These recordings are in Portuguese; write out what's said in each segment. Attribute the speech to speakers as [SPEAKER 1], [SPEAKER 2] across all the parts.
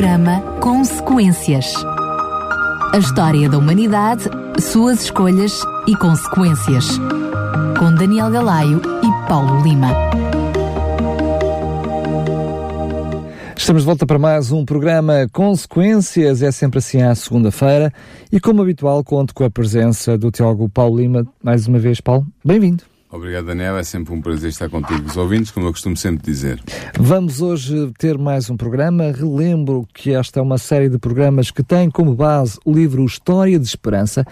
[SPEAKER 1] programa Consequências. A história da humanidade, suas escolhas e consequências. Com Daniel Galaio e Paulo Lima.
[SPEAKER 2] Estamos de volta para mais um programa Consequências, é sempre assim à segunda-feira e como habitual conto com a presença do Tiago Paulo Lima. Mais uma vez, Paulo, bem-vindo.
[SPEAKER 3] Obrigado, Daniel. É sempre um prazer estar contigo, os ouvintes, como eu costumo sempre dizer.
[SPEAKER 2] Vamos hoje ter mais um programa. Relembro que esta é uma série de programas que tem como base o livro História de Esperança.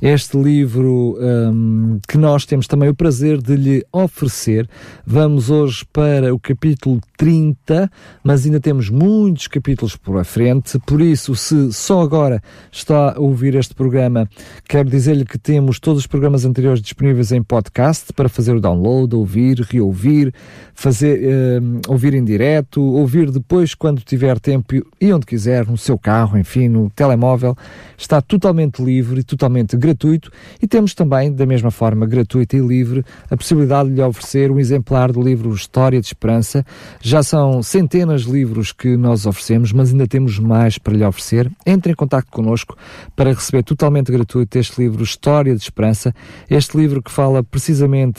[SPEAKER 2] Este livro um, que nós temos também o prazer de lhe oferecer. Vamos hoje para o capítulo 30, mas ainda temos muitos capítulos por a frente. Por isso, se só agora está a ouvir este programa, quero dizer-lhe que temos todos os programas anteriores disponíveis em podcast para fazer o download, ouvir, reouvir, fazer, uh, ouvir em direto, ouvir depois quando tiver tempo e onde quiser, no seu carro, enfim, no telemóvel. Está totalmente livre e totalmente gratuito e temos também, da mesma forma, gratuita e livre, a possibilidade de lhe oferecer um exemplar do livro História de Esperança. Já são centenas de livros que nós oferecemos, mas ainda temos mais para lhe oferecer. Entre em contato connosco para receber totalmente gratuito este livro História de Esperança, este livro que fala precisamente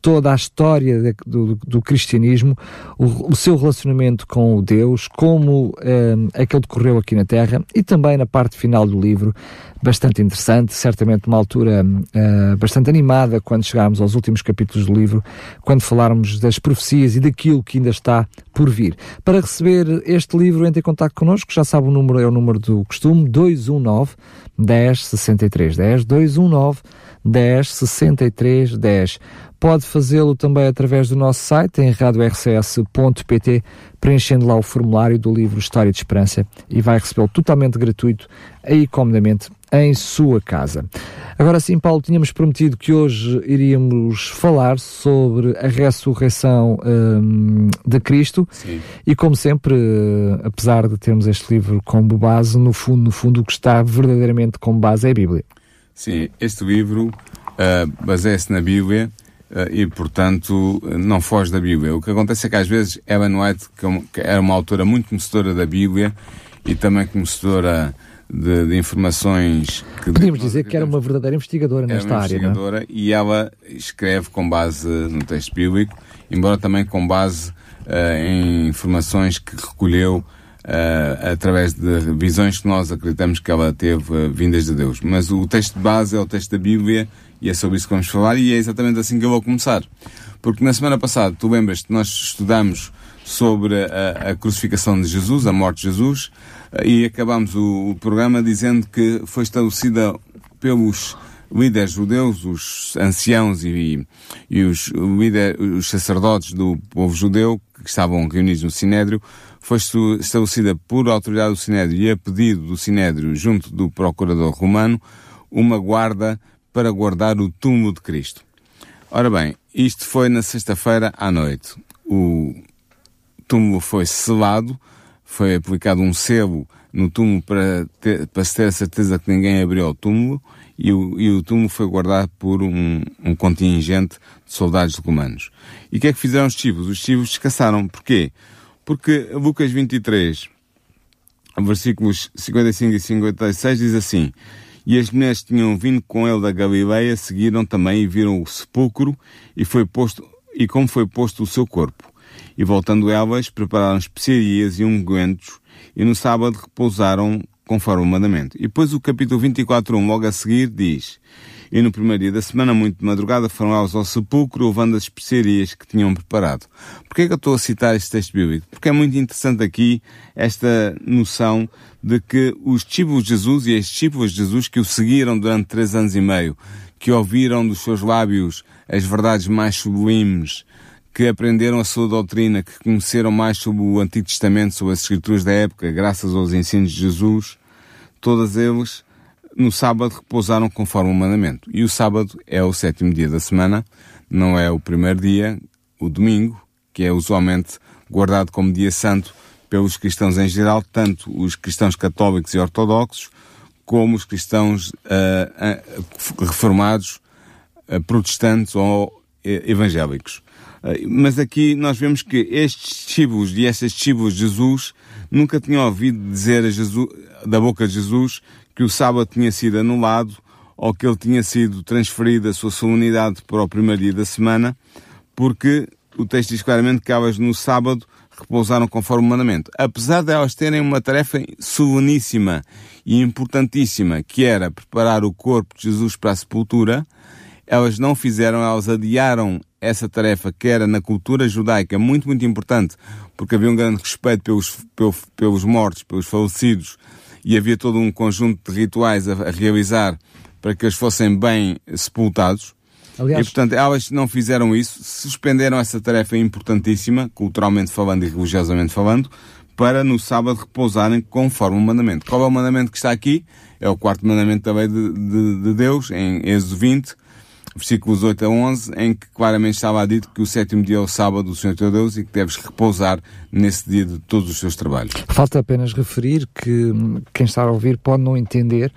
[SPEAKER 2] toda a história de, do, do, cristianismo, o, o, seu relacionamento com o Deus, como eh, é que ele decorreu aqui na Terra e também na parte final do livro, bastante interessante, certamente uma altura uh, bastante animada quando chegarmos aos últimos capítulos do livro, quando falarmos das profecias e daquilo que ainda está por vir. Para receber este livro, entre em contato connosco, já sabe o número, é o número do costume, 219 10 63 10, 219 10 63 10. Pode fazê-lo também através do nosso site em radiorcs.pt, preenchendo lá o formulário do livro História de Esperança e vai recebê-lo totalmente gratuito, aí comodamente, em sua casa. Agora sim, Paulo, tínhamos prometido que hoje iríamos falar sobre a ressurreição um, de Cristo
[SPEAKER 3] Sim.
[SPEAKER 2] e como sempre, apesar de termos este livro como base, no fundo, no fundo, o que está verdadeiramente como base é a Bíblia.
[SPEAKER 3] Sim, este livro uh, baseia-se na Bíblia e, portanto, não foge da Bíblia. O que acontece é que às vezes Ellen White, que era uma autora muito conhecedora da Bíblia e também conhecedora de, de informações
[SPEAKER 2] que podíamos dizer que era uma verdadeira investigadora nesta
[SPEAKER 3] área,
[SPEAKER 2] é?
[SPEAKER 3] investigadora
[SPEAKER 2] é?
[SPEAKER 3] e ela escreve com base no texto bíblico, embora também com base uh, em informações que recolheu Uh, através de visões que nós acreditamos que ela teve uh, vindas de Deus. Mas o texto de base é o texto da Bíblia e é sobre isso que vamos falar e é exatamente assim que eu vou começar. Porque na semana passada, tu lembras que nós estudamos sobre a, a crucificação de Jesus, a morte de Jesus, uh, e acabamos o, o programa dizendo que foi estabelecida pelos líderes judeus, os anciãos e, e os, líder, os sacerdotes do povo judeu que estavam reunidos no Sinédrio, foi estabelecida por autoridade do Sinédrio e a pedido do Sinédrio, junto do procurador romano, uma guarda para guardar o túmulo de Cristo. Ora bem, isto foi na sexta-feira à noite. O túmulo foi selado, foi aplicado um selo no túmulo para, ter, para se ter a certeza que ninguém abriu o túmulo e o, e o túmulo foi guardado por um, um contingente de soldados romanos. E o que é que fizeram os chivos? Os chivos descansaram. Porquê? Porque Lucas 23, versículos 55 e 56 diz assim: E as mulheres tinham vindo com ele da Galileia seguiram também e viram o sepulcro e foi posto e como foi posto o seu corpo. E voltando elas, prepararam especiarias e ungüentos e no sábado repousaram conforme o mandamento. E depois o capítulo 24, 1, logo a seguir, diz: e no primeiro dia da semana, muito de madrugada, foram elas ao sepulcro, levando as especiarias que tinham preparado. Porquê é que eu estou a citar este texto bíblico? Porque é muito interessante aqui esta noção de que os discípulos de Jesus e as discípulas de Jesus que o seguiram durante três anos e meio, que ouviram dos seus lábios as verdades mais sublimes, que aprenderam a sua doutrina, que conheceram mais sobre o Antigo Testamento, sobre as Escrituras da época, graças aos ensinos de Jesus, todos eles no sábado repousaram conforme o mandamento. E o sábado é o sétimo dia da semana, não é o primeiro dia, o domingo, que é usualmente guardado como dia santo pelos cristãos em geral, tanto os cristãos católicos e ortodoxos, como os cristãos uh, reformados, uh, protestantes ou evangélicos. Uh, mas aqui nós vemos que estes discípulos e estas discípulos de Jesus nunca tinham ouvido dizer Jesus, da boca de Jesus que o sábado tinha sido anulado ou que ele tinha sido transferido a sua solenidade para o primeiro dia da semana, porque o texto diz claramente que elas no sábado repousaram conforme o mandamento. Apesar de elas terem uma tarefa soleníssima e importantíssima, que era preparar o corpo de Jesus para a sepultura, elas não fizeram, elas adiaram essa tarefa que era na cultura judaica muito, muito importante, porque havia um grande respeito pelos, pelos, pelos mortos, pelos falecidos, e havia todo um conjunto de rituais a, a realizar para que eles fossem bem sepultados. Aliás, e, portanto, elas não fizeram isso, suspenderam essa tarefa importantíssima, culturalmente falando e religiosamente falando, para no sábado repousarem conforme o mandamento. Qual é o mandamento que está aqui? É o quarto mandamento também de, de, de Deus, em Êxodo 20, versículos 8 a 11, em que claramente estava dito que o sétimo dia é o sábado do Senhor teu Deus e que deves repousar nesse dia de todos os teus trabalhos.
[SPEAKER 2] Falta apenas referir que quem está a ouvir pode não entender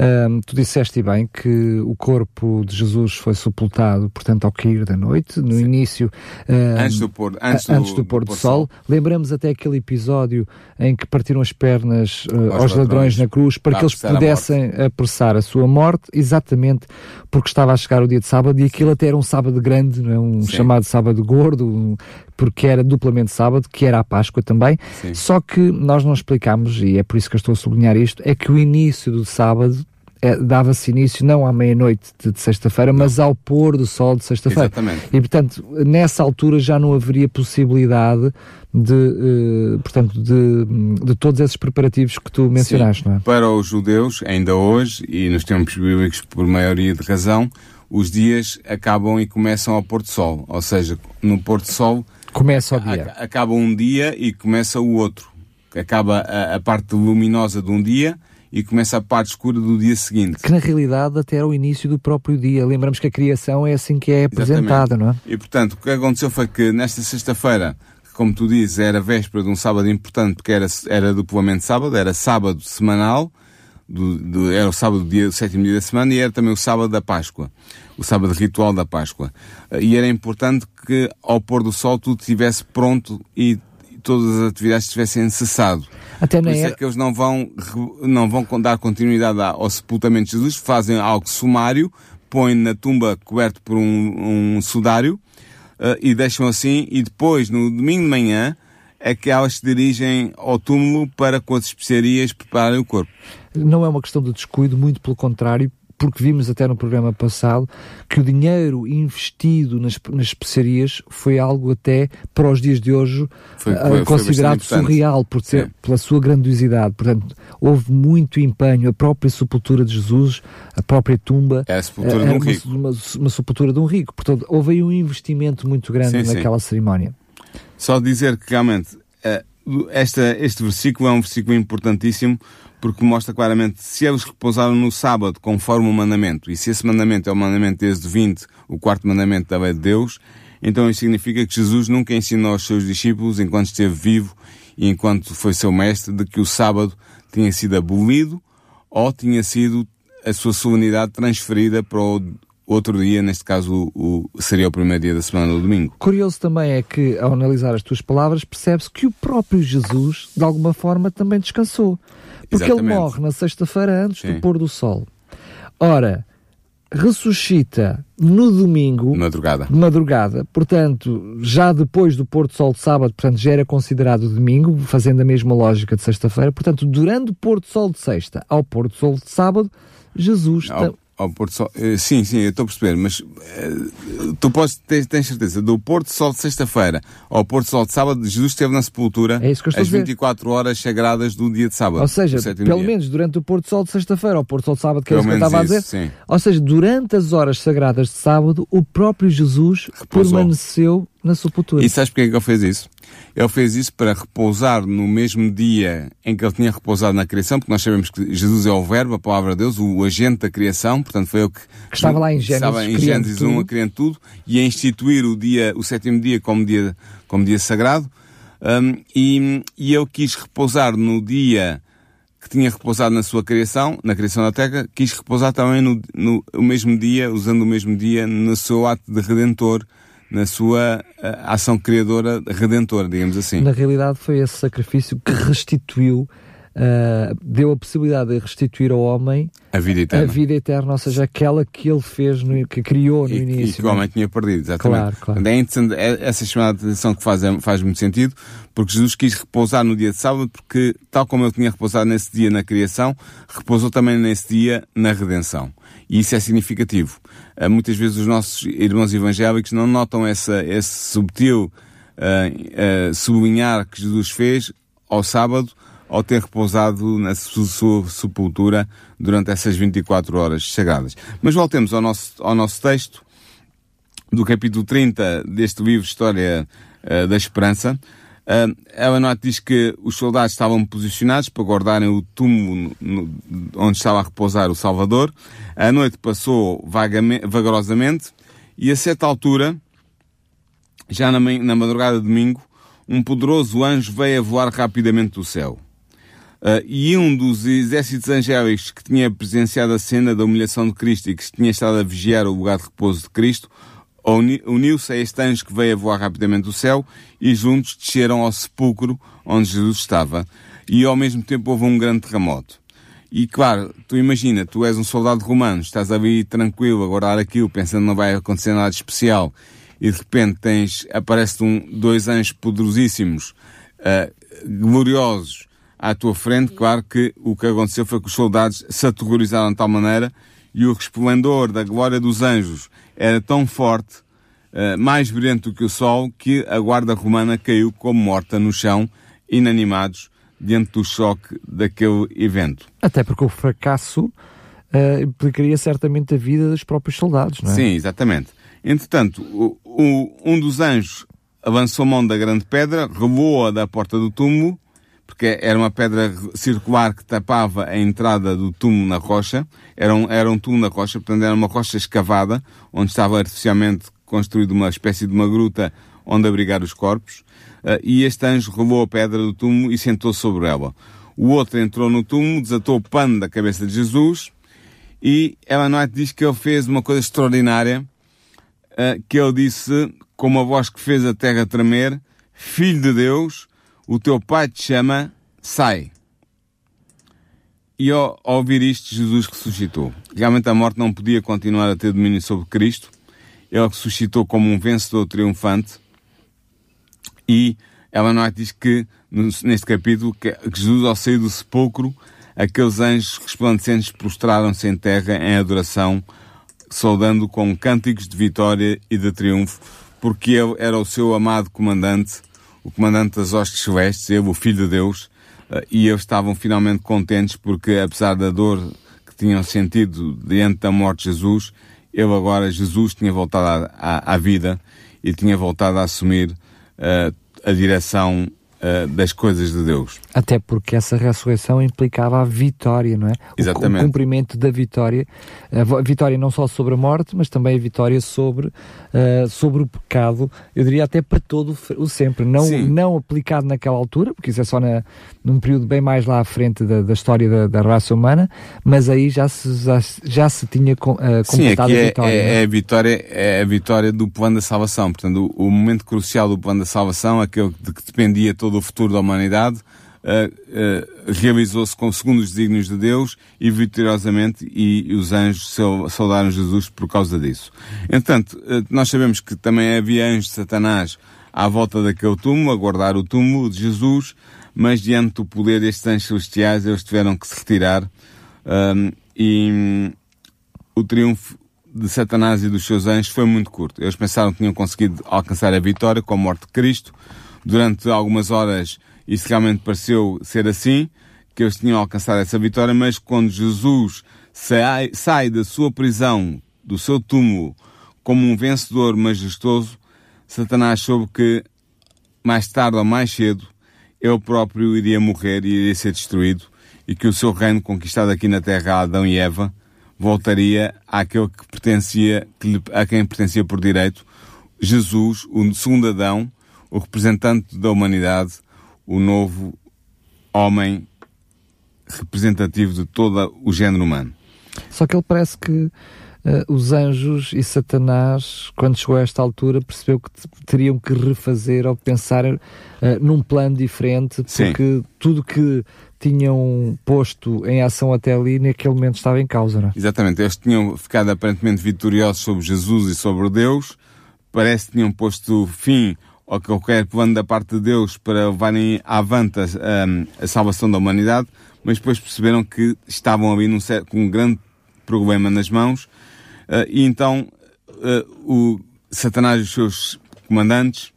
[SPEAKER 2] um, tu disseste bem que o corpo de Jesus foi sepultado, portanto, ao cair da noite, no Sim. início.
[SPEAKER 3] Um, antes do pôr, antes do,
[SPEAKER 2] antes do pôr do, do sol. sol. Lembramos até aquele episódio em que partiram as pernas uh, aos, ladrões, ladrões, na cruz para que eles pudessem a apressar a sua morte, exatamente porque estava a chegar o dia de sábado e aquilo Sim. até era um sábado grande, não é? um Sim. chamado sábado gordo, um, porque era duplamente sábado, que era a Páscoa também. Só que nós não explicámos, e é por isso que eu estou a sublinhar isto, é que o início do sábado é, dava-se início não à meia-noite de, de sexta-feira, mas ao pôr do sol de sexta-feira.
[SPEAKER 3] Exatamente.
[SPEAKER 2] E, portanto, nessa altura já não haveria possibilidade de, uh, portanto, de, de todos esses preparativos que tu mencionaste,
[SPEAKER 3] Sim.
[SPEAKER 2] não é?
[SPEAKER 3] Para os judeus, ainda hoje, e nos tempos bíblicos por maioria de razão, os dias acabam e começam ao pôr do sol. Ou seja, no pôr do sol...
[SPEAKER 2] Começa o dia.
[SPEAKER 3] Acaba um dia e começa o outro. Acaba a, a parte luminosa de um dia e começa a parte escura do dia seguinte.
[SPEAKER 2] Que na realidade até era o início do próprio dia. Lembramos que a criação é assim que é apresentada, não é?
[SPEAKER 3] E portanto, o que aconteceu foi que nesta sexta-feira, como tu dizes, era véspera de um sábado importante, porque era, era duplamente sábado, era sábado semanal, do, do, era o sábado, dia, o sétimo dia da semana, e era também o sábado da Páscoa, o sábado ritual da Páscoa. E era importante que ao pôr do sol tudo estivesse pronto e todas as atividades tivessem cessado. Até Por isso é que eles não vão, não vão dar continuidade ao sepultamento de Jesus, fazem algo sumário, põem na tumba coberto por um, um sudário uh, e deixam assim, e depois, no domingo de manhã, é que elas se dirigem ao túmulo para com as especiarias prepararem o corpo.
[SPEAKER 2] Não é uma questão de descuido, muito pelo contrário, porque vimos até no programa passado que o dinheiro investido nas, nas especiarias foi algo até para os dias de hoje foi, ah, foi, considerado foi surreal por ter, pela sua grandiosidade. Portanto, houve muito empenho, a própria sepultura de Jesus, a própria tumba.
[SPEAKER 3] É a sepultura de um rico.
[SPEAKER 2] Uma, uma, sepultura de um rico. Portanto, houve aí um investimento muito grande sim, naquela sim. cerimónia.
[SPEAKER 3] Só dizer que realmente esta, este versículo é um versículo importantíssimo porque mostra claramente se eles repousaram no sábado conforme o mandamento, e se esse mandamento é o mandamento desde 20, o quarto mandamento da lei de Deus, então isso significa que Jesus nunca ensinou aos seus discípulos, enquanto esteve vivo e enquanto foi seu mestre, de que o sábado tinha sido abolido ou tinha sido a sua solenidade transferida para o outro dia, neste caso o, seria o primeiro dia da semana, o domingo.
[SPEAKER 2] Curioso também é que, ao analisar as tuas palavras, percebe-se que o próprio Jesus, de alguma forma, também descansou. Porque Exatamente. ele morre na sexta-feira antes Sim. do pôr do sol. Ora, ressuscita no domingo.
[SPEAKER 3] Madrugada.
[SPEAKER 2] De madrugada. Portanto, já depois do pôr do sol de sábado, portanto, já era considerado domingo, fazendo a mesma lógica de sexta-feira. Portanto, durante o pôr do sol de sexta ao pôr do sol de sábado, Jesus.
[SPEAKER 3] Ao, ao Porto Sol. Uh, sim, sim, eu estou a perceber, mas uh, tu podes ter, tens certeza, do Porto Sol de sexta-feira ao Porto Sol de sábado, Jesus esteve na sepultura
[SPEAKER 2] é isso que eu
[SPEAKER 3] às 24 horas sagradas do dia de sábado.
[SPEAKER 2] Ou seja, pelo dia. menos durante o Porto Sol de sexta-feira ao Porto Sol de sábado, que é isso que eu estava a dizer. Sim. Ou seja, durante as horas sagradas de sábado, o próprio Jesus Repousou. permaneceu na sepultura.
[SPEAKER 3] E sabes porque é que ele fez isso? Ele fez isso para repousar no mesmo dia em que ele tinha repousado na criação, porque nós sabemos que Jesus é o Verbo, a palavra de Deus, o agente da criação, portanto foi ele que,
[SPEAKER 2] que estava lá em Gênesis,
[SPEAKER 3] estava em Gênesis 1 a criar tudo e a instituir o dia, o sétimo dia como dia, como dia sagrado. Um, e, e ele quis repousar no dia que tinha repousado na sua criação, na criação da terra, quis repousar também no, no, no mesmo dia, usando o mesmo dia, no seu ato de redentor, na sua uh, ação criadora, redentora, digamos assim.
[SPEAKER 2] Na realidade, foi esse sacrifício que restituiu uh, deu a possibilidade de restituir ao homem
[SPEAKER 3] a vida eterna,
[SPEAKER 2] a vida eterna ou seja, aquela que ele fez, no, que criou no
[SPEAKER 3] e,
[SPEAKER 2] início.
[SPEAKER 3] E que o homem tinha perdido, exatamente. Claro, claro. É interessante, é, essa chamada de atenção que faz, faz muito sentido, porque Jesus quis repousar no dia de sábado, porque, tal como ele tinha repousado nesse dia na criação, repousou também nesse dia na redenção. E isso é significativo. Uh, muitas vezes os nossos irmãos evangélicos não notam essa, esse subtil uh, uh, sublinhar que Jesus fez ao sábado ao ter repousado na sua sepultura durante essas 24 horas sagradas. Mas voltemos ao nosso, ao nosso texto, do capítulo 30 deste livro História uh, da Esperança. Uh, ela não diz que os soldados estavam posicionados para guardarem o túmulo no, no, onde estava a repousar o Salvador. A noite passou vagamente, vagarosamente e a certa altura, já na, na madrugada de domingo, um poderoso anjo veio a voar rapidamente do céu. Uh, e um dos exércitos angélicos que tinha presenciado a cena da humilhação de Cristo e que tinha estado a vigiar o lugar de repouso de Cristo, uniu-se a este anjo que veio a voar rapidamente do céu e juntos desceram ao sepulcro onde Jesus estava. E ao mesmo tempo houve um grande terremoto. E claro, tu imagina, tu és um soldado romano, estás ali tranquilo a guardar aquilo, pensando que não vai acontecer nada especial, e de repente tens, aparece um, dois anjos poderosíssimos, uh, gloriosos, à tua frente, claro que o que aconteceu foi que os soldados se aterrorizaram de tal maneira e o resplendor da glória dos anjos era tão forte, uh, mais brilhante do que o sol, que a guarda romana caiu como morta no chão, inanimados, diante do choque daquele evento.
[SPEAKER 2] Até porque o fracasso uh, implicaria certamente a vida dos próprios soldados, não é?
[SPEAKER 3] Sim, exatamente. Entretanto, o, o, um dos anjos avançou a mão da grande pedra, relou-a da porta do túmulo porque era uma pedra circular que tapava a entrada do túmulo na rocha. Era um, era um túmulo na rocha, portanto era uma rocha escavada, onde estava artificialmente construída uma espécie de uma gruta onde abrigar os corpos. Uh, e este anjo rolou a pedra do túmulo e sentou sobre ela. O outro entrou no túmulo, desatou o pano da cabeça de Jesus e ela não diz que ele fez uma coisa extraordinária, uh, que ele disse, com uma voz que fez a terra tremer, Filho de Deus, o teu pai te chama, sai. E ao, ouvir isto, Jesus ressuscitou. Realmente a morte não podia continuar a ter domínio sobre Cristo. Ele ressuscitou como um vencedor triunfante. E ela não diz que, neste capítulo, que Jesus, ao sair do sepulcro, aqueles anjos resplandecentes prostraram-se em terra em adoração, saudando com cânticos de vitória e de triunfo, porque ele era o seu amado comandante o comandante das hostes celestes, ele, o Filho de Deus, eh, e eles estavam finalmente contentes porque, apesar da dor que tinham sentido diante da morte de Jesus, ele agora, Jesus, tinha voltado à, à, à vida e tinha voltado a assumir uh, a direção uh, das coisas de Deus.
[SPEAKER 2] Até porque essa ressurreição implicava a vitória, não é?
[SPEAKER 3] Exatamente.
[SPEAKER 2] O, cumprimento da vitória. A vitória não só sobre a morte, mas também a vitória sobre, uh, sobre o pecado, eu diria até para todo o sempre. Não, não aplicado naquela altura, porque isso é só na, num período bem mais lá à frente da, da história da, da, raça humana, mas aí já se, já, já se tinha uh, completado
[SPEAKER 3] Sim,
[SPEAKER 2] a vitória.
[SPEAKER 3] É, é,
[SPEAKER 2] é,
[SPEAKER 3] a vitória. é a vitória do plano da salvação. Portanto, o, o momento crucial do plano da salvação, aquele de que dependia todo o futuro da humanidade, uh, uh, realizou-se com segundo os desígnios de Deus e vitoriosamente, e, os anjos saudaram Jesus por causa disso. Entretanto, uh, nós sabemos que também havia anjos de Satanás à volta daquele túmulo, a guardar o túmulo de Jesus, mas diante do poder destes anjos celestiais, eles tiveram que se retirar, um, e um, o triunfo de Satanás e dos seus anjos foi muito curto. Eles pensaram que tinham conseguido alcançar a vitória com a morte de Cristo, durante algumas horas isso realmente pareceu ser assim, que eles tinham alcançado essa vitória, mas quando Jesus sai, sai da sua prisão, do seu túmulo, como um vencedor majestoso, Satanás soube que mais tarde ou mais cedo ele próprio iria morrer e iria ser destruído e que o seu reino conquistado aqui na terra a Adão e Eva voltaria àquele que pertencia, a quem pertencia por direito, Jesus, o segundo Adão, o representante da humanidade, o novo homem representativo de todo o género humano.
[SPEAKER 2] Só que ele parece que uh, os anjos e Satanás, quando chegou a esta altura, percebeu que teriam que refazer ou pensar uh, num plano diferente, porque Sim. tudo que tinham posto em ação até ali, naquele momento estava em causa, não é?
[SPEAKER 3] Exatamente, eles tinham ficado aparentemente vitoriosos sobre Jesus e sobre Deus, parece que tinham posto fim a qualquer plano da parte de Deus para levarem avante a, a, a salvação da humanidade, mas depois perceberam que estavam ali num, com um grande problema nas mãos, uh, e então uh, o Satanás e os seus comandantes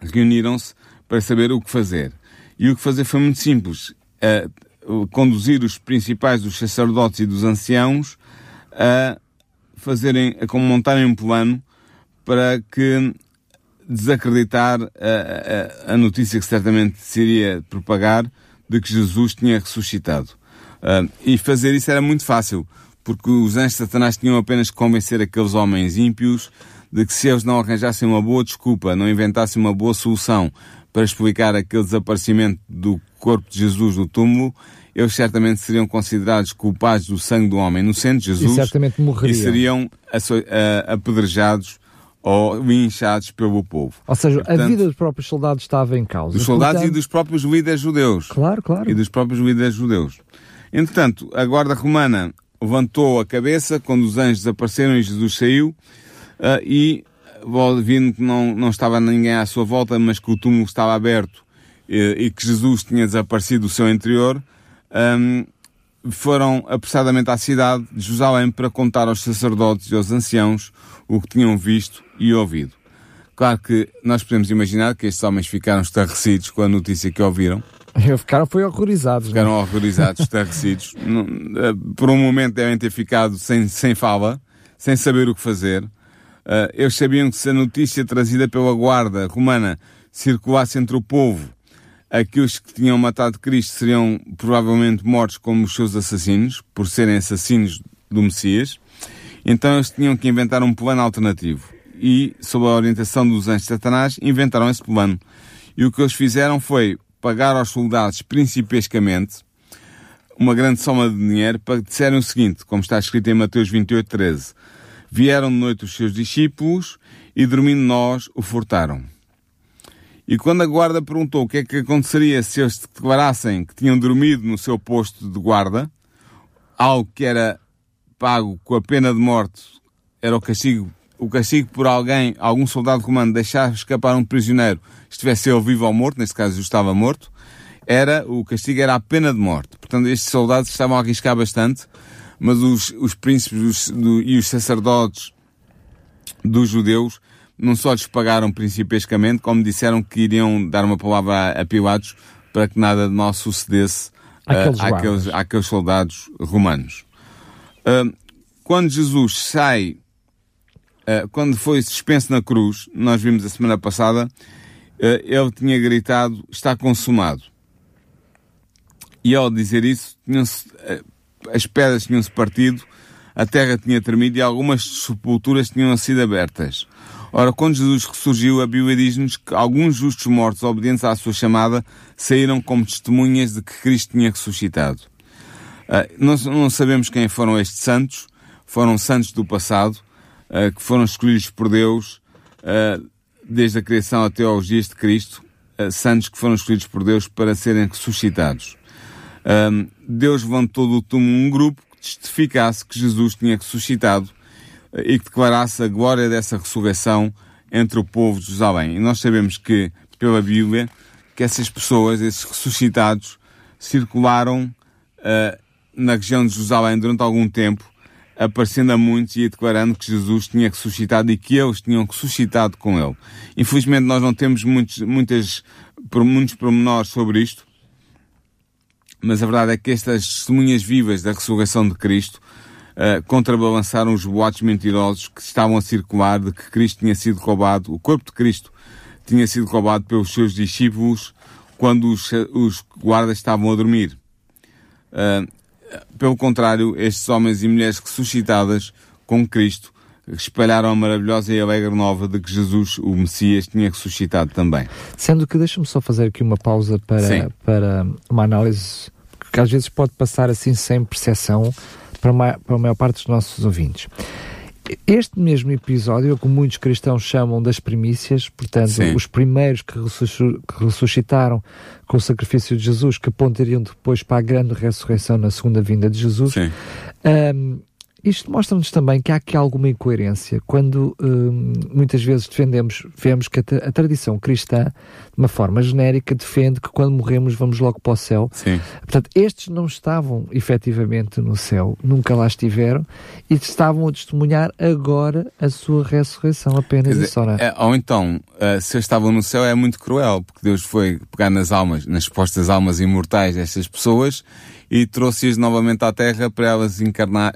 [SPEAKER 3] reuniram-se para saber o que fazer. E o que fazer foi muito simples. Uh, conduzir os principais dos sacerdotes e dos anciãos a fazerem, a montarem um plano para que desacreditar a, a, a, notícia que certamente se iria propagar de que Jesus tinha ressuscitado. Uh, e fazer isso era muito fácil, porque os anjos de Satanás tinham apenas que convencer aqueles homens ímpios de que se eles não arranjassem uma boa desculpa, não inventassem uma boa solução para explicar aquele desaparecimento do corpo de Jesus do túmulo, eles certamente seriam considerados culpados do sangue do homem inocente, Jesus,
[SPEAKER 2] e, certamente morreriam.
[SPEAKER 3] e seriam apedrejados ou linchados pelo povo.
[SPEAKER 2] Ou seja, Portanto, a vida dos próprios soldados estava em causa.
[SPEAKER 3] Dos soldados Portanto... e dos próprios líderes judeus.
[SPEAKER 2] Claro, claro.
[SPEAKER 3] E dos próprios líderes judeus. Entretanto, a guarda romana levantou a cabeça quando os anjos desapareceram e Jesus saiu uh, e vindo que não, não estava ninguém à sua volta, mas que o túmulo estava aberto e, e que Jesus tinha desaparecido do seu interior, um, foram apressadamente à cidade de Jerusalém para contar aos sacerdotes e aos anciãos o que tinham visto e ouvido. Claro que nós podemos imaginar que estes homens ficaram estarrecidos com a notícia que ouviram.
[SPEAKER 2] Ficaram foi horrorizados.
[SPEAKER 3] É? Ficaram não? horrorizados, estarrecidos. Eh, por um momento devem ter ficado sem, sem fala, sem saber o que fazer. Uh, eles sabiam que se a notícia trazida pela guarda romana circulasse entre o povo, aqueles que tinham matado Cristo seriam provavelmente mortos como os seus assassinos, por serem assassinos do Messias. Então eles tinham que inventar um plano alternativo. E, sob a orientação dos anjos de Satanás, inventaram esse plano. E o que eles fizeram foi pagar aos soldados principescamente uma grande soma de dinheiro para disserem o seguinte, como está escrito em Mateus 28, 13. Vieram de noite os seus discípulos e dormindo nós o furtaram. E quando a guarda perguntou o que é que aconteceria se eles declarassem que tinham dormido no seu posto de guarda, algo que era pago com a pena de morte, era o castigo, o castigo por alguém, algum soldado de comando deixar escapar um prisioneiro, estivesse ele vivo ou morto, neste caso estava morto, era, o castigo era a pena de morte. Portanto, estes soldados estavam a arriscar bastante mas os, os príncipes do, e os sacerdotes dos judeus não só lhes pagaram principescamente, como disseram que iriam dar uma palavra a, a Pilatos para que nada de mal sucedesse uh, àqueles, àqueles, soldados romanos. Uh, quando Jesus sai, uh, quando foi suspenso na cruz, nós vimos a semana passada, ele tinha gritado, está consumado. E ao dizer isso, as pedras tinham-se partido, a terra tinha tremido e algumas sepulturas tinham sido abertas. Ora, quando Jesus ressurgiu, a Bíblia diz-nos que alguns justos mortos, obedientes à sua chamada, saíram como testemunhas de que Cristo tinha ressuscitado. Uh, não, não, sabemos quem foram estes santos, foram santos do passado, uh, que foram escolhidos por Deus, uh, desde a criação até aos dias de Cristo, santos que foram escolhidos por Deus para serem ressuscitados. Deus levantou do túmulo um grupo que testificasse que Jesus tinha ressuscitado e que declarasse a glória dessa ressurreição entre o povo de Jerusalém. E nós sabemos que, pela Bíblia, que essas pessoas, esses ressuscitados, circularam uh, na região de Jerusalém durante algum tempo, aparecendo a muitos e declarando que Jesus tinha ressuscitado e que eles tinham ressuscitado com ele. Infelizmente nós não temos muitos, muitas, muitos pormenores sobre isto, mas a verdade é que estas testemunhas vivas da ressurreição de Cristo uh, contrabalançaram os boatos mentirosos que estavam a circular de que Cristo tinha sido roubado, o corpo de Cristo tinha sido roubado pelos seus discípulos quando os, os guardas estavam a dormir. Uh, pelo contrário, estes homens e mulheres ressuscitadas com Cristo espalharam a maravilhosa e alegre nova de que Jesus, o Messias, tinha ressuscitado também.
[SPEAKER 2] Sendo que, deixa-me só fazer aqui uma pausa para, para uma análise que às vezes pode passar assim sem percepção, para, a, para a maior parte dos nossos ouvintes. Este mesmo episódio, como muitos cristãos chamam das primícias, portanto, Sim. os primeiros que ressuscitaram com o sacrifício de Jesus, que apontariam depois para a grande ressurreição na segunda vinda de Jesus, um, isto mostra-nos também que há aqui alguma incoerência quando hum, muitas vezes defendemos, vemos que a, a, tradição cristã, de uma forma genérica, defende que quando morremos vamos logo para o céu.
[SPEAKER 3] Sim.
[SPEAKER 2] Portanto, estes não estavam efetivamente no céu, nunca lá estiveram e estavam a testemunhar agora a sua ressurreição apenas
[SPEAKER 3] dizer,
[SPEAKER 2] isso.
[SPEAKER 3] É, ou então, uh, se estavam no céu é muito cruel, porque Deus foi pegar nas almas, nas supostas almas imortais destas pessoas e trouxe-as novamente à Terra para elas encarnar,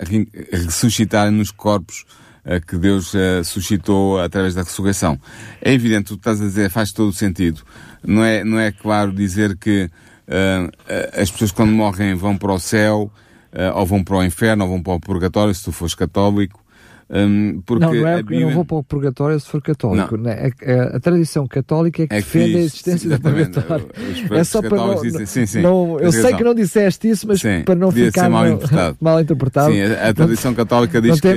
[SPEAKER 3] ressuscitarem nos corpos uh, que Deus uh, suscitou através da ressurreição. É evidente, o que estás a dizer faz todo o sentido. Não é, não é claro dizer que uh, as pessoas quando morrem vão para o céu, ou vão para o inferno, ou vão para o purgatório, se tu fores católico,
[SPEAKER 2] um, porque não, não é, Bíblia... eu não vou para o purgatório se for católico. Né? A, a, a, tradição católica é que, é que defende a existência do purgatório. É só para não, dizem, sim, sim, não eu sei razão. que não disseste isso, mas sim, para não ficar
[SPEAKER 3] mal interpretado.
[SPEAKER 2] mal interpretado.
[SPEAKER 3] Sim, a, a tradição católica diz que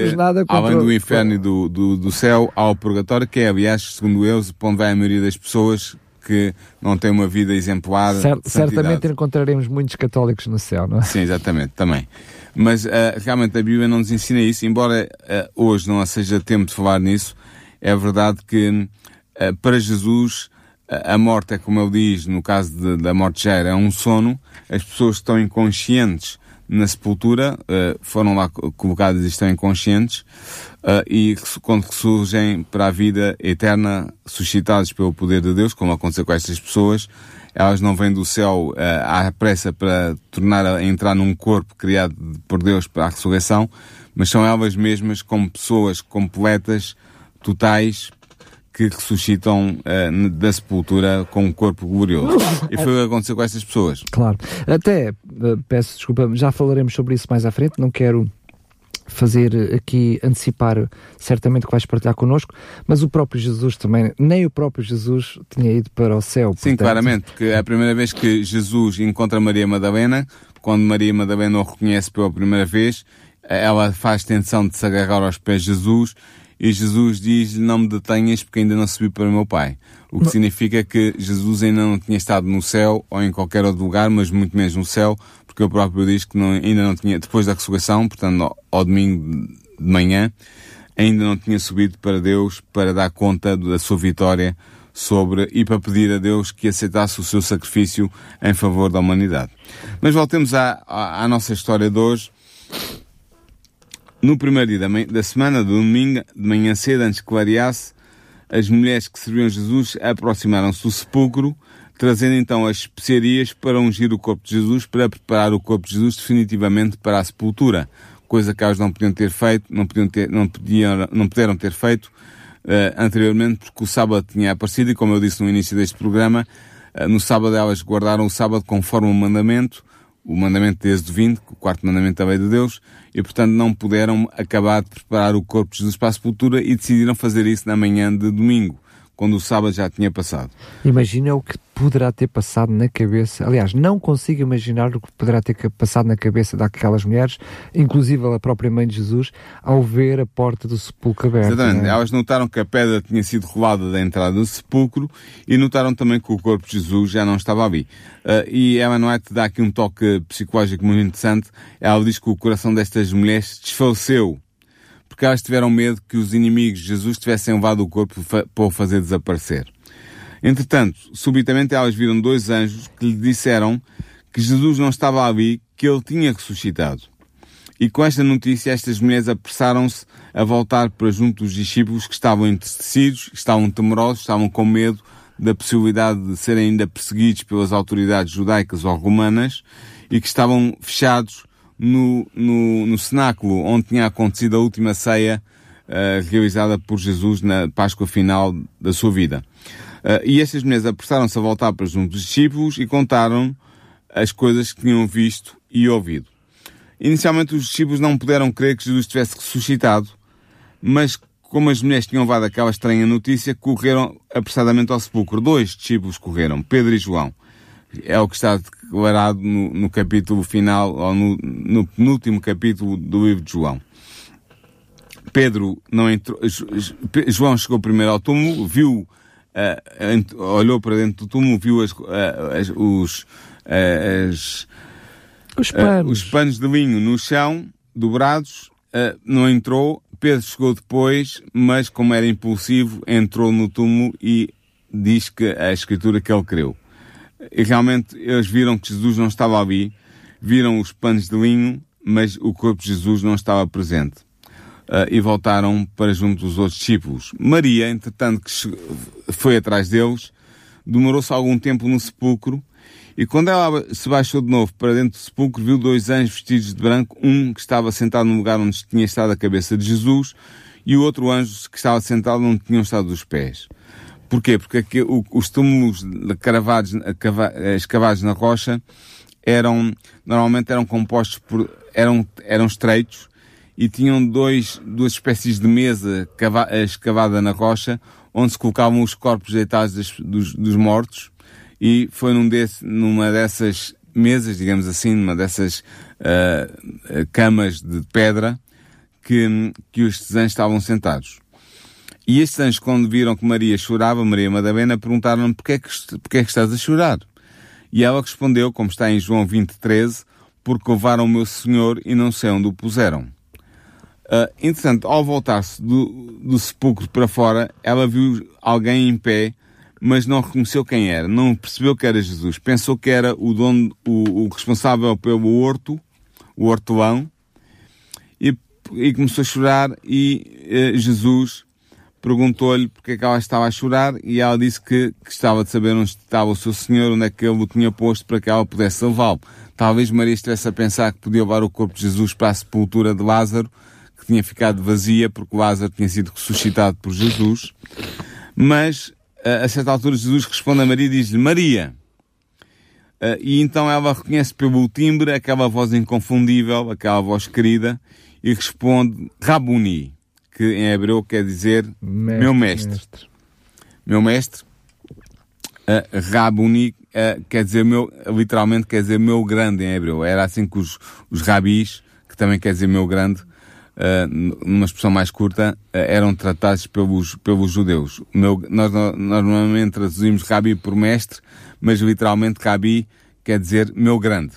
[SPEAKER 3] além do inferno e do, do, do céu, há o purgatório, que é, aliás, segundo eu, onde vai a maioria das pessoas que não têm uma vida exemplar.
[SPEAKER 2] certamente encontraremos muitos católicos no céu, não é?
[SPEAKER 3] Sim, exatamente, também. Mas uh, realmente a Bíblia não nos ensina isso, embora uh, hoje não seja tempo de falar nisso, é verdade que uh, para Jesus a morte é como ele diz, no caso de, da morte já era, é um sono, as pessoas estão inconscientes na sepultura, foram lá colocadas e estão inconscientes, e quando surgem para a vida eterna, suscitados pelo poder de Deus, como aconteceu com estas pessoas, elas não vêm do céu uh, à pressa para tornar a entrar num corpo criado por Deus para a ressurreição, mas são elas mesmas como pessoas completas, totais, que ressuscitam uh, da sepultura com um corpo glorioso. E foi o que aconteceu com essas pessoas.
[SPEAKER 2] Claro. Até, uh, peço desculpa, já falaremos sobre isso mais à frente, não quero fazer aqui, antecipar certamente que vais partilhar connosco, mas o próprio Jesus também, nem o próprio Jesus tinha ido para o céu.
[SPEAKER 3] Sim,
[SPEAKER 2] portanto...
[SPEAKER 3] claramente, porque é a primeira vez que Jesus encontra Maria Madalena, quando Maria Madalena o reconhece pela primeira vez, ela faz tensão de se agarrar aos pés de Jesus e Jesus diz-lhe não me detenhas porque ainda não subi para o meu Pai. O que significa que Jesus ainda não tinha estado no céu ou em qualquer outro lugar, mas muito menos no céu, porque o próprio diz que não, ainda não tinha, depois da ressurreição, portanto, ao, ao domingo de manhã, ainda não tinha subido para Deus para dar conta da sua vitória sobre e para pedir a Deus que aceitasse o seu sacrifício em favor da humanidade. Mas voltemos à, à, à nossa história de hoje. No primeiro dia da, da semana, do domingo, de manhã cedo, antes que clareasse, as mulheres que serviam Jesus aproximaram-se do sepulcro trazendo então as especiarias para ungir o corpo de Jesus, para preparar o corpo de Jesus definitivamente para a sepultura, coisa que elas não podiam ter feito, não podiam ter, não podiam, não puderam ter feito uh, anteriormente, porque o sábado tinha aparecido e como eu disse no início deste programa, uh, no sábado elas guardaram o sábado conforme o mandamento, o mandamento de Êxodo 20, o quarto mandamento da lei de Deus, e portanto não puderam acabar de preparar o corpo de Jesus para a sepultura e decidiram fazer isso na manhã de domingo quando o sábado já tinha passado.
[SPEAKER 2] Imagina o que poderá ter passado na cabeça, aliás, não consigo imaginar o que poderá ter passado na cabeça daquelas mulheres, inclusive a própria mãe de Jesus, ao ver a porta do sepulcro aberta.
[SPEAKER 3] Exatamente. É? Elas notaram que a pedra tinha sido rolada da entrada do sepulcro e notaram também que o corpo de Jesus já não estava ali. Uh, e Ellen White dá aqui um toque psicológico muito interessante. Ela diz que o coração destas mulheres desfaleceu porque elas tiveram medo que os inimigos de Jesus tivessem levado o corpo para o fazer desaparecer. Entretanto, subitamente elas viram dois anjos que lhe disseram que Jesus não estava ali, que ele tinha ressuscitado. E com esta notícia, estas mulheres apressaram-se a voltar para junto dos discípulos que estavam entristecidos, estavam temerosos, estavam com medo da possibilidade de serem ainda perseguidos pelas autoridades judaicas ou romanas e que estavam fechados no, no, no cenáculo onde tinha acontecido a última ceia uh, realizada por Jesus na Páscoa final da sua vida. Uh, e estas mulheres apressaram-se a voltar para junto dos discípulos e contaram as coisas que tinham visto e ouvido. Inicialmente os discípulos não puderam crer que Jesus tivesse ressuscitado, mas como as mulheres tinham levado aquela estranha notícia, correram apressadamente ao sepulcro. Dois discípulos correram, Pedro e João. É o que está declarado no, no capítulo final, ou no, no penúltimo capítulo do livro de João. Pedro não entrou, João chegou primeiro ao túmulo, viu, uh, olhou para dentro do túmulo, viu as, uh, as, os, uh, as,
[SPEAKER 2] os, panos.
[SPEAKER 3] os panos de linho no chão, dobrados, não entrou, Pedro chegou depois, mas como era impulsivo, entrou no túmulo e diz que a escritura que ele creu. E realmente eles viram que Jesus não estava ali, viram os panos de linho, mas o corpo de Jesus não estava presente. Uh, e voltaram para junto dos outros discípulos. Maria, entretanto, que foi atrás deles, demorou-se algum tempo no sepulcro, e quando ela se baixou de novo para dentro do sepulcro, viu dois anjos vestidos de branco, um que estava sentado no lugar onde tinha estado a cabeça de Jesus, e o outro anjo que estava sentado onde tinham estado os pés. Porquê? Porque aqui, o, os túmulos cravados, escavados na rocha eram, normalmente eram compostos por, eram, eram estreitos e tinham dois, duas espécies de mesa cava, escavada na rocha onde se colocavam os corpos deitados dos, dos, mortos e foi num desse, numa dessas mesas, digamos assim, numa dessas uh, camas de pedra que, que os anjos estavam sentados. E estes anjos, quando viram que Maria chorava, Maria Madalena, perguntaram-lhe porquê é, que, porquê é que estás a chorar? E ela respondeu, como está em João 20, 13, porque levaram o meu Senhor e não sei onde o puseram. Uh, entretanto, ao voltar-se do, do sepulcro para fora, ela viu alguém em pé, mas não reconheceu quem era, não percebeu que era Jesus. Pensou que era o dono, o, o responsável pelo horto, o hortelão, e, e começou a chorar e uh, Jesus perguntou-lhe porque é que ela estava a chorar e ela disse que, que, estava de saber onde estava o seu senhor, onde é que ele o tinha posto para que ela pudesse levá-lo. Talvez Maria estivesse a pensar que podia levar o corpo de Jesus para a sepultura de Lázaro, que tinha ficado vazia porque Lázaro tinha sido ressuscitado por Jesus. Mas, a certa altura, Jesus responde a Maria e diz-lhe, Maria. E então ela reconhece pelo timbre aquela voz inconfundível, aquela voz querida, e responde, Rabuni que em hebreu quer dizer mestre, meu mestre. mestre. Meu mestre. Uh, Rabuni uh, quer dizer meu, literalmente quer dizer meu grande em hebreu. Era assim que os, os rabis, que também quer dizer meu grande, uh, numa expressão mais curta, uh, eram tratados pelos, pelos judeus. Meu, nós, nós normalmente traduzimos rabi por mestre, mas literalmente rabi quer dizer meu grande.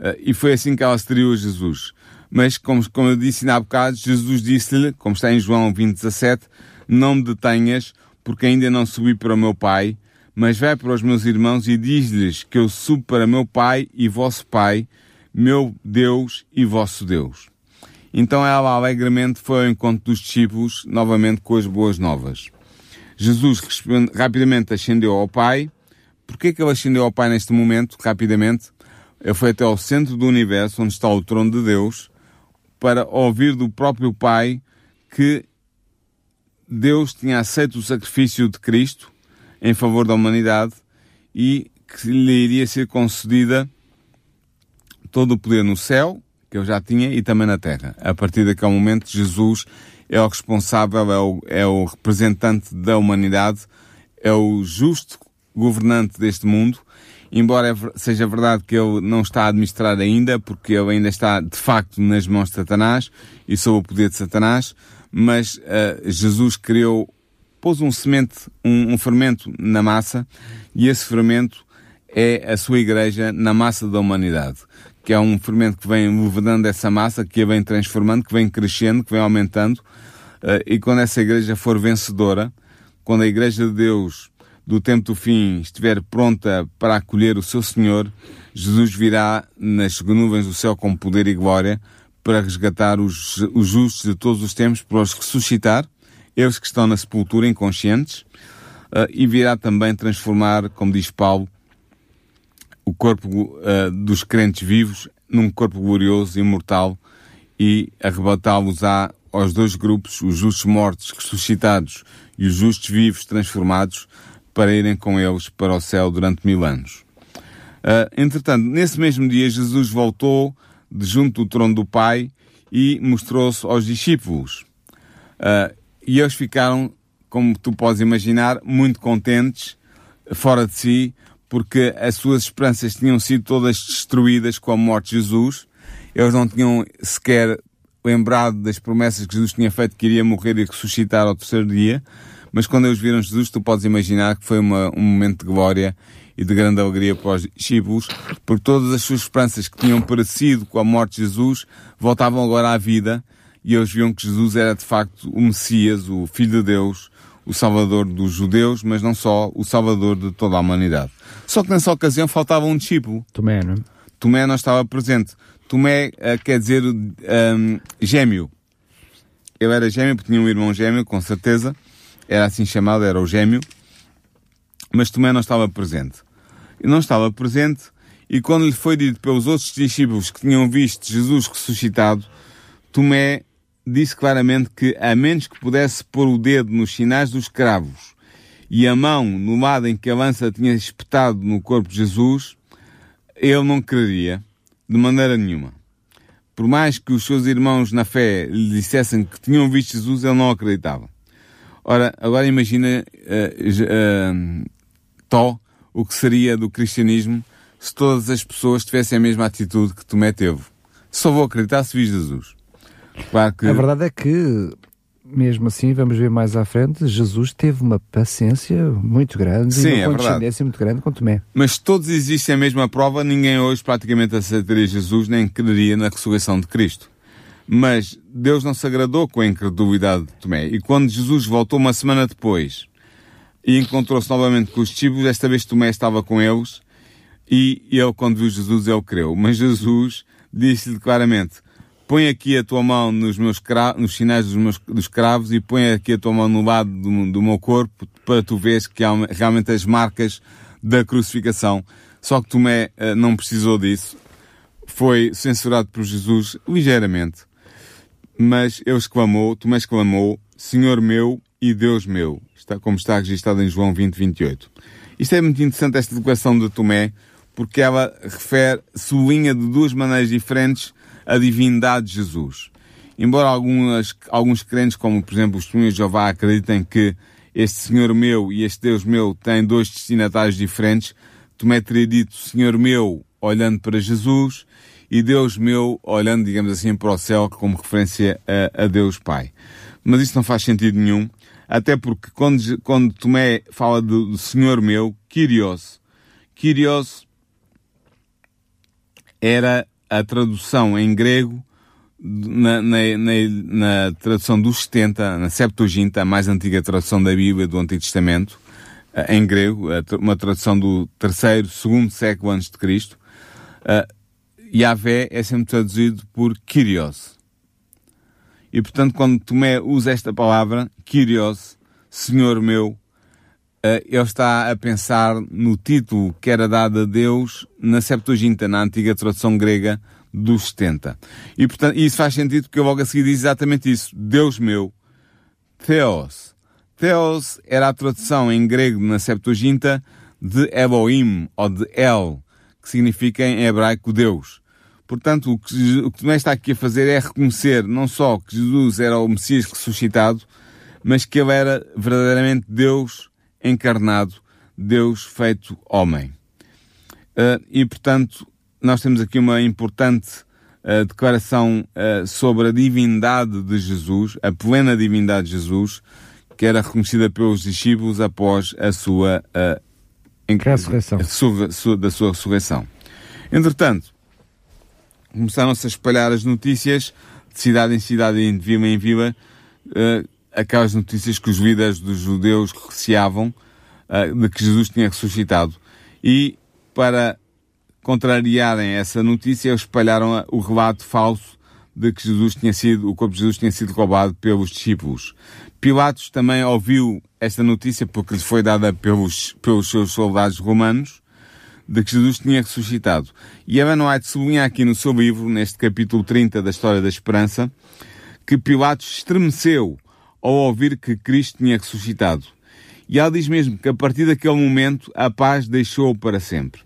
[SPEAKER 3] Uh, e foi assim que ela se dirigiu a Jesus. Mas, como, como eu disse há bocado, Jesus disse-lhe, como está em João 20:17, não me detenhas, porque ainda não subi para o meu Pai, mas vai para os meus irmãos e diz-lhes que eu subo para meu Pai e vosso Pai, meu Deus e vosso Deus. Então ela alegremente foi ao encontro dos discípulos, novamente com as boas novas. Jesus rapidamente ascendeu ao Pai. Porquê que ele ascendeu ao Pai neste momento, rapidamente? Ele foi até ao centro do universo, onde está o trono de Deus, para ouvir do próprio Pai que Deus tinha aceito o sacrifício de Cristo em favor da humanidade e que lhe iria ser concedida todo o poder no céu, que eu já tinha, e também na terra. A partir daquele momento, Jesus é o responsável, é o, é o representante da humanidade, é o justo governante deste mundo embora seja verdade que ele não está a administrar ainda, porque ele ainda está de facto nas mãos de Satanás e sob o poder de Satanás, mas uh, Jesus criou, pôs um semente, um, um fermento na massa e esse fermento é a sua igreja na massa da humanidade, que é um fermento que vem levedando essa massa, que a vem transformando, que vem crescendo, que vem aumentando, uh, e quando essa igreja for vencedora, quando a igreja de Deus do tempo do fim estiver pronta para acolher o seu Senhor, Jesus virá nas nuvens do céu com poder e glória para resgatar os, os justos de todos os tempos, para os ressuscitar, eles que estão na sepultura inconscientes, uh, e virá também transformar, como diz Paulo, o corpo uh, dos crentes vivos num corpo glorioso, imortal, e arrebatá-los aos dois grupos, os justos mortos ressuscitados e os justos vivos transformados, para irem com eles para o céu durante mil anos. Uh, entretanto, nesse mesmo dia, Jesus voltou de junto do trono do Pai e mostrou-se aos discípulos. Uh, e eles ficaram, como tu podes imaginar, muito contentes, fora de si, porque as suas esperanças tinham sido todas destruídas com a morte de Jesus. Eles não tinham sequer lembrado das promessas que Jesus tinha feito que iria morrer e ressuscitar ao terceiro dia. Mas quando eles viram Jesus, tu podes imaginar que foi uma, um momento de glória e de grande alegria para os discípulos, porque todas as suas esperanças que tinham parecido com a morte de Jesus voltavam agora à vida e eles viam que Jesus era de facto o Messias, o Filho de Deus, o Salvador dos judeus, mas não só, o Salvador de toda a humanidade. Só que nessa ocasião faltava um discípulo.
[SPEAKER 2] Tomé, não é?
[SPEAKER 3] Tomé não estava presente. Tomé uh, quer dizer um, gêmeo. Ele era gêmeo porque tinha um irmão gêmeo, com certeza. Era assim chamado, era o gêmeo. Mas Tomé não estava presente. Não estava presente e quando lhe foi dito pelos outros discípulos que tinham visto Jesus ressuscitado, Tomé disse claramente que, a menos que pudesse pôr o dedo nos sinais dos cravos e a mão no lado em que a lança tinha espetado no corpo de Jesus, ele não creria de maneira nenhuma. Por mais que os seus irmãos na fé lhe dissessem que tinham visto Jesus, ele não acreditava. Ora, agora imagina uh, uh, Tó o que seria do cristianismo se todas as pessoas tivessem a mesma atitude que Tomé teve. Só vou acreditar se vi Jesus.
[SPEAKER 2] Claro que... A verdade é que, mesmo assim, vamos ver mais à frente, Jesus teve uma paciência muito grande
[SPEAKER 3] Sim,
[SPEAKER 2] e
[SPEAKER 3] uma
[SPEAKER 2] é condescendência muito grande com Tomé.
[SPEAKER 3] Mas todos existem a mesma prova, ninguém hoje praticamente aceitaria Jesus nem creria na ressurreição de Cristo. Mas Deus não se agradou com a incredulidade de Tomé. E quando Jesus voltou uma semana depois e encontrou-se novamente com os discípulos, desta vez Tomé estava com eles e ele, quando viu Jesus, ele creu. Mas Jesus disse-lhe claramente, põe aqui a tua mão nos meus nos sinais dos meus dos cravos e põe aqui a tua mão no lado do, do meu corpo para tu veres que há realmente as marcas da crucificação. Só que Tomé uh, não precisou disso. Foi censurado por Jesus ligeiramente. Mas ele exclamou, Tomé exclamou, Senhor meu e Deus meu. Está, como está registrado em João 20, 28. Isto é muito interessante, esta declaração de Tomé, porque ela refere, sublinha de duas maneiras diferentes a divindade de Jesus. Embora algumas, alguns crentes, como por exemplo os testemunhos de Jeová, acreditem que este Senhor meu e este Deus meu têm dois destinatários diferentes, Tomé teria dito Senhor meu olhando para Jesus e Deus meu olhando, digamos assim, para o céu como referência a, a Deus Pai. Mas isso não faz sentido nenhum, até porque quando, quando Tomé fala do, do Senhor meu, Kyrios, Kyrios era a tradução em grego na, na, na, na, tradução dos 70, na Septuaginta, a mais antiga tradução da Bíblia do Antigo Testamento, eh, em grego, uma tradução do terceiro, segundo século antes de Cristo, uh, Yahvé é sempre traduzido por Kyrios. E portanto, quando Tomé usa esta palavra, Kyrios, Senhor meu, uh, ele está a pensar no título que era dado a Deus na Septuaginta, na antiga tradução grega dos 70. E portanto, isso faz sentido porque logo a seguir diz exatamente isso. Deus meu, Theos. Theos era a tradução em grego na Septuaginta de Elohim, ou de El, que significa em hebraico Deus. Portanto, o que, o que Tomé está aqui a fazer é reconhecer não só que Jesus era o Messias ressuscitado, mas que ele era verdadeiramente Deus encarnado, Deus feito homem. Uh, e, portanto, nós temos aqui uma importante uh, declaração uh, sobre a divindade de Jesus, a plena divindade de Jesus, que era reconhecida pelos discípulos após a sua
[SPEAKER 2] ressurreição.
[SPEAKER 3] da sua ressurreição. Entretanto, começaram-se a espalhar as notícias de cidade em cidade e de vila em vila, aquelas notícias que os líderes dos judeus receavam uh, de que Jesus tinha ressuscitado. E para contrariarem essa notícia, espalharam o relato falso de que Jesus tinha sido, o corpo de Jesus tinha sido roubado pelos discípulos. Pilatos também ouviu esta notícia porque lhe foi dada pelos, pelos seus soldados romanos de que Jesus tinha ressuscitado. E Ellen White sublinha aqui no seu livro, neste capítulo 30 da História da Esperança, que Pilatos estremeceu ao ouvir que Cristo tinha ressuscitado. E ela diz mesmo que a partir daquele momento a paz deixou para sempre.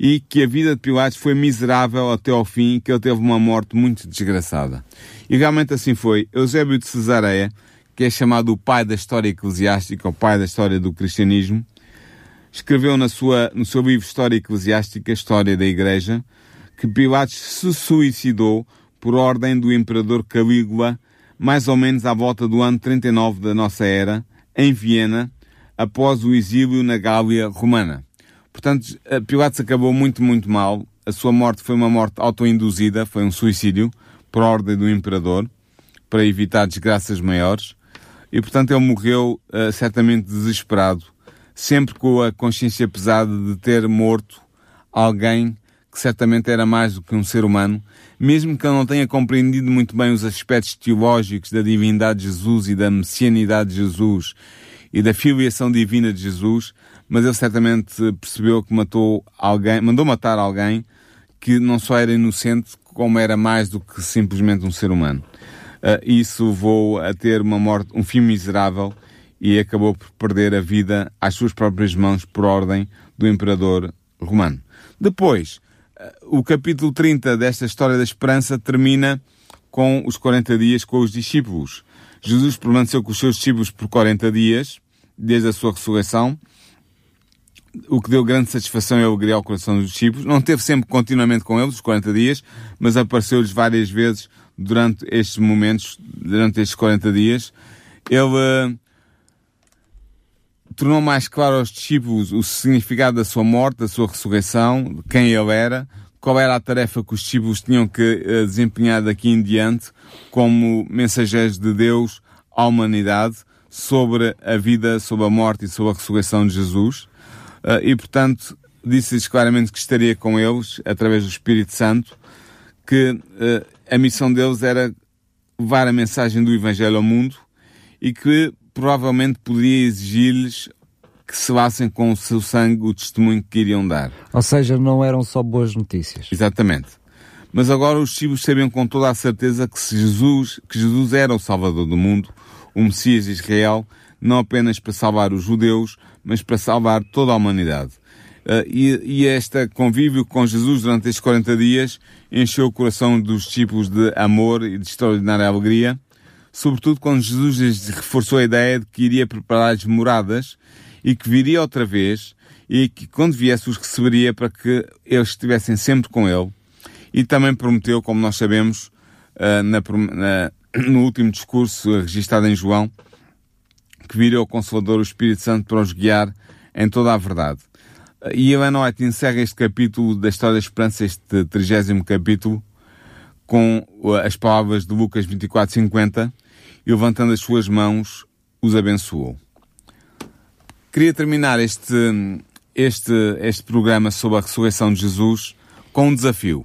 [SPEAKER 3] E que a vida de Pilatos foi miserável até ao fim que ele teve uma morte muito desgraçada. E realmente assim foi. Eusébio de Cesareia, que é chamado o pai da história eclesiástica, o pai da história do cristianismo, escreveu na sua, no seu livro História Eclesiástica, História da Igreja, que Pilatos se suicidou por ordem do imperador Calígula, mais ou menos à volta do ano 39 da nossa era, em Viena, após o exílio na Gália romana. Portanto, Pilatos acabou muito, muito mal. A sua morte foi uma morte autoinduzida, foi um suicídio, por ordem do imperador, para evitar desgraças maiores. E, portanto, ele morreu uh, certamente desesperado, sempre com a consciência pesada de ter morto alguém que certamente era mais do que um ser humano, mesmo que ele não tenha compreendido muito bem os aspectos teológicos da divindade de Jesus e da messianidade de Jesus e da filiação divina de Jesus, mas ele certamente percebeu que matou alguém, mandou matar alguém que não só era inocente, como era mais do que simplesmente um ser humano. Uh, isso levou a ter uma morte, um fim miserável e acabou por perder a vida às suas próprias mãos por ordem do imperador romano. Depois, uh, o capítulo 30 desta história da esperança termina com os 40 dias com os discípulos. Jesus permaneceu com os seus discípulos por 40 dias, desde a sua ressurreição, o que deu grande satisfação e alegria ao coração dos discípulos. Não teve sempre continuamente com eles, os 40 dias, mas apareceu-lhes várias vezes durante estes momentos, durante estes 40 dias. Ele uh, tornou mais claro aos discípulos o significado da sua morte, da sua ressurreição, quem ele era, qual era a tarefa que os discípulos tinham que uh, desempenhar daqui em diante como mensageiros de Deus à humanidade sobre a vida, sobre a morte e sobre a ressurreição de Jesus. Uh, e, portanto, disse-lhes claramente que estaria com eles, através do Espírito Santo, que uh, a missão deles era levar a mensagem do Evangelho ao mundo e que provavelmente poderia exigir-lhes que selassem com o seu sangue o testemunho que iriam dar.
[SPEAKER 2] Ou seja, não eram só boas notícias.
[SPEAKER 3] Exatamente. Mas agora os discípulos sabiam com toda a certeza que Jesus, que Jesus era o Salvador do mundo, o Messias de Israel, não apenas para salvar os judeus, mas para salvar toda a humanidade. Uh, e, e este convívio com Jesus durante estes 40 dias encheu o coração dos discípulos de amor e de extraordinária alegria, sobretudo quando Jesus lhes reforçou a ideia de que iria preparar-lhes moradas e que viria outra vez e que quando viesse os receberia para que eles estivessem sempre com ele. E também prometeu, como nós sabemos, uh, na, na, no último discurso registado em João, que viria o Consolador, o Espírito Santo, para os guiar em toda a verdade. E Ellen White encerra este capítulo da História da Esperança, este trigésimo capítulo, com as palavras de Lucas 24, 50, e levantando as suas mãos, os abençoou. Queria terminar este, este, este programa sobre a ressurreição de Jesus com um desafio.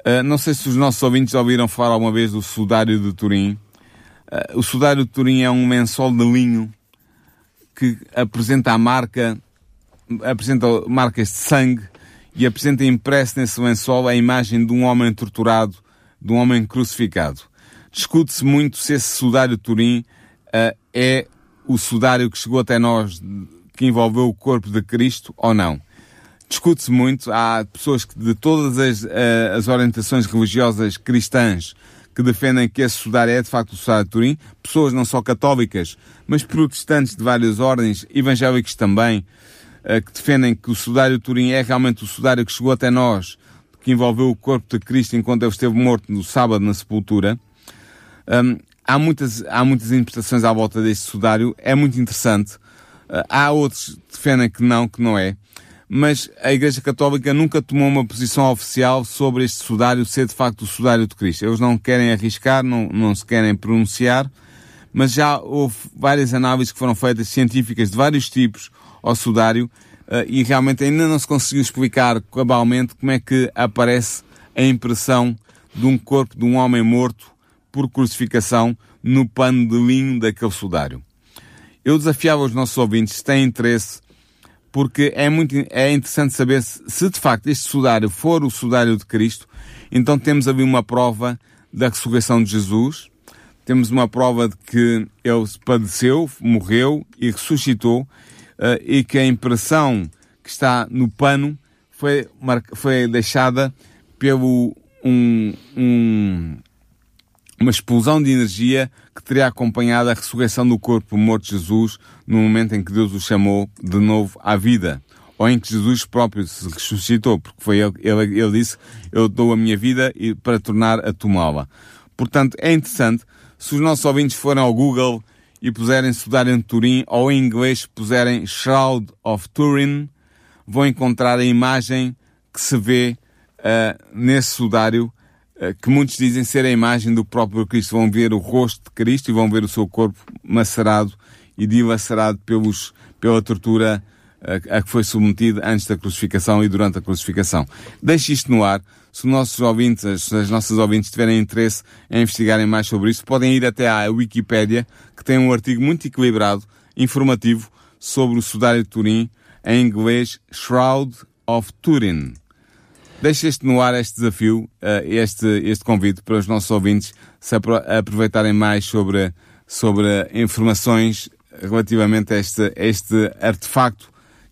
[SPEAKER 3] Uh, não sei se os nossos ouvintes ouviram falar alguma vez do sudário de Turim. Uh, o sudário de Turim é um lençol de linho que apresenta a marca, apresenta marcas de sangue e apresenta impresso nesse lençol a imagem de um homem torturado, de um homem crucificado. Discute-se muito se esse sudário de Turim uh, é o sudário que chegou até nós, que envolveu o corpo de Cristo ou não. Discute-se muito, há pessoas que de todas as, uh, as orientações religiosas cristãs que defendem que esse sudário é de facto o sudário de Turim, pessoas não só católicas, mas protestantes de várias ordens, evangélicos também, uh, que defendem que o sudário de Turim é realmente o sudário que chegou até nós, que envolveu o corpo de Cristo enquanto ele esteve morto no sábado na sepultura. Um, há muitas, há muitas interpretações à volta deste sudário, é muito interessante. Uh, há outros que defendem que não, que não é. Mas a Igreja Católica nunca tomou uma posição oficial sobre este sudário ser de facto o sudário de Cristo. Eles não querem arriscar, não, não se querem pronunciar, mas já houve várias análises que foram feitas científicas de vários tipos ao sudário uh, e realmente ainda não se conseguiu explicar cabalmente como é que aparece a impressão de um corpo de um homem morto por crucificação no pano de linho daquele sudário. Eu desafiava os nossos ouvintes, se têm interesse, porque é muito é interessante saber se, se de facto este sudário for o sudário de Cristo, então temos ali uma prova da ressurreição de Jesus, temos uma prova de que ele padeceu, morreu e ressuscitou, uh, e que a impressão que está no pano foi, foi deixada pelo um, um, uma explosão de energia que teria acompanhado a ressurreição do corpo morto de Jesus no momento em que Deus o chamou de novo à vida. Ou em que Jesus próprio se ressuscitou, porque foi ele, ele, ele disse, eu dou a minha vida para tornar a tomá-la. Portanto, é interessante, se os nossos ouvintes forem ao Google e puserem estudar em Turim, ou em inglês puserem Shroud of Turin, vão encontrar a imagem que se vê uh, nesse sudário que muitos dizem ser a imagem do próprio Cristo. Vão ver o rosto de Cristo e vão ver o seu corpo macerado e dilacerado pelos, pela tortura a, eh, a que foi submetido antes da crucificação e durante a crucificação. Deixe isto no ar. Se os nossos ouvintes, as, as nossas ouvintes tiverem interesse em investigarem mais sobre isso, podem ir até à Wikipédia, que tem um artigo muito equilibrado, informativo, sobre o sudário de Turim, em inglês Shroud of Turin. Deixo este no ar, este desafio, eh, este, este convite para os nossos ouvintes se aproveitarem mais sobre, sobre informações relativamente a este, este artefacto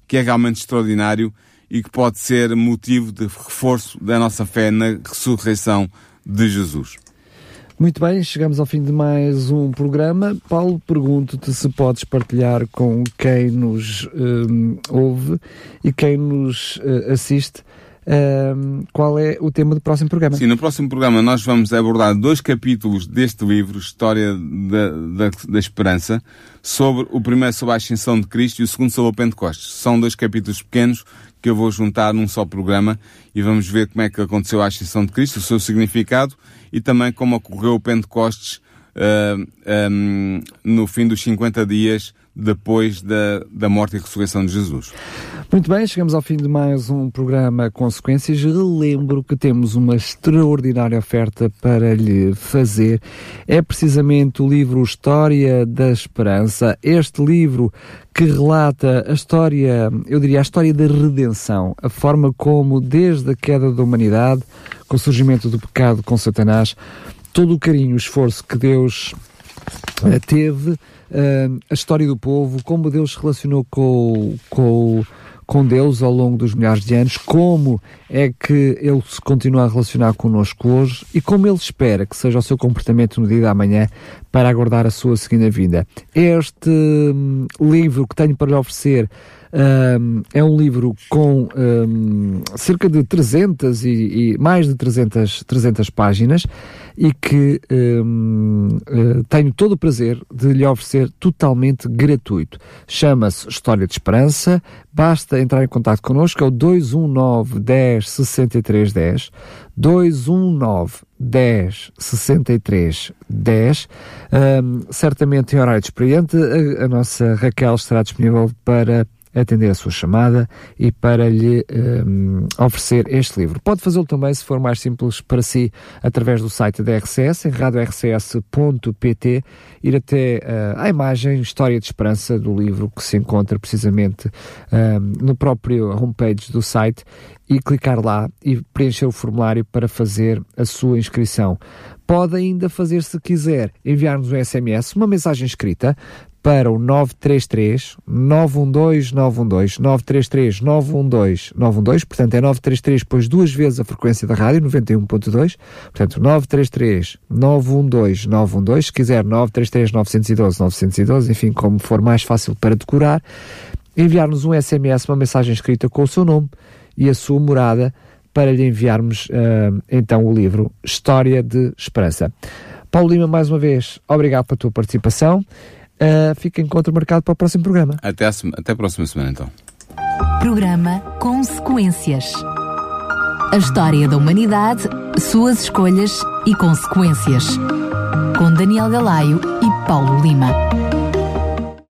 [SPEAKER 3] que é realmente extraordinário e que pode ser motivo de reforço da nossa fé na ressurreição de Jesus.
[SPEAKER 2] Muito bem, chegamos ao fim de mais um programa. Paulo, pergunto-te se podes partilhar com quem nos um, ouve e quem nos uh, assiste Qual é o tema do próximo programa?
[SPEAKER 3] Sim, no próximo programa nós vamos abordar dois capítulos deste livro, História da, da, da, Esperança, sobre o primeiro sobre a Ascensão de Cristo e o segundo sobre o Pentecostes. São dois capítulos pequenos que eu vou juntar num só programa e vamos ver como é que aconteceu a Ascensão de Cristo, o seu significado e também como ocorreu o Pentecostes uh, um, no fim dos 50 dias depois da, da morte e ressurreição de Jesus.
[SPEAKER 2] Muito bem, chegamos ao fim de mais um programa Consequências. Relembro que temos uma extraordinária oferta para lhe fazer. É precisamente o livro História da Esperança. Este livro que relata a história, eu diria, a história da redenção, a forma como, desde a queda da humanidade, com o surgimento do pecado com Satanás, todo o carinho, o esforço que Deus eh, teve, uh, a história do povo, como Deus se relacionou com, com com Deus ao longo dos milhares de anos, como é que Ele se continua a relacionar connosco hoje e como Ele espera que seja o seu comportamento no dia da manhã para aguardar a sua segunda vinda. Este hum, livro que tenho para lhe oferecer um, é um livro com um, cerca de 300 e, e, mais de 300, 300 páginas e que um, uh, eh, tenho todo o prazer de lhe oferecer totalmente gratuito. Chama-se História de Esperança. Basta entrar em contato connosco, é o 219 10 63 10. 219 10 63 10. Um, certamente em horário experiente, a, a nossa Raquel estará disponível para atender a sua chamada e para lhe um, oferecer este livro. Pode fazê-lo também, se for mais simples para si, através do site da RCS, em radiorcs.pt, ir até uh, à imagem História de Esperança do livro que se encontra precisamente um, no próprio homepage do site e clicar lá e preencher o formulário para fazer a sua inscrição. Pode ainda fazer, se quiser, enviar-nos um SMS, uma mensagem escrita para o 933 912 912 933 912 912, portanto é 933 depois duas vezes a frequência da rádio 91.2, portanto 933 912 912, se quiser 933 912 912, enfim, como for mais fácil para decorar, enviar-nos um SMS, uma mensagem escrita com o seu nome e a sua morada para lhe enviarmos uh, então o livro História de Esperança. Paulo Lima, mais uma vez, obrigado pela tua participação. Uh, fica encontro marcado para o próximo programa.
[SPEAKER 3] Até a, até a próxima semana, então.
[SPEAKER 1] Programa Consequências. A história da humanidade, suas escolhas e consequências. Com Daniel Galaio e Paulo Lima.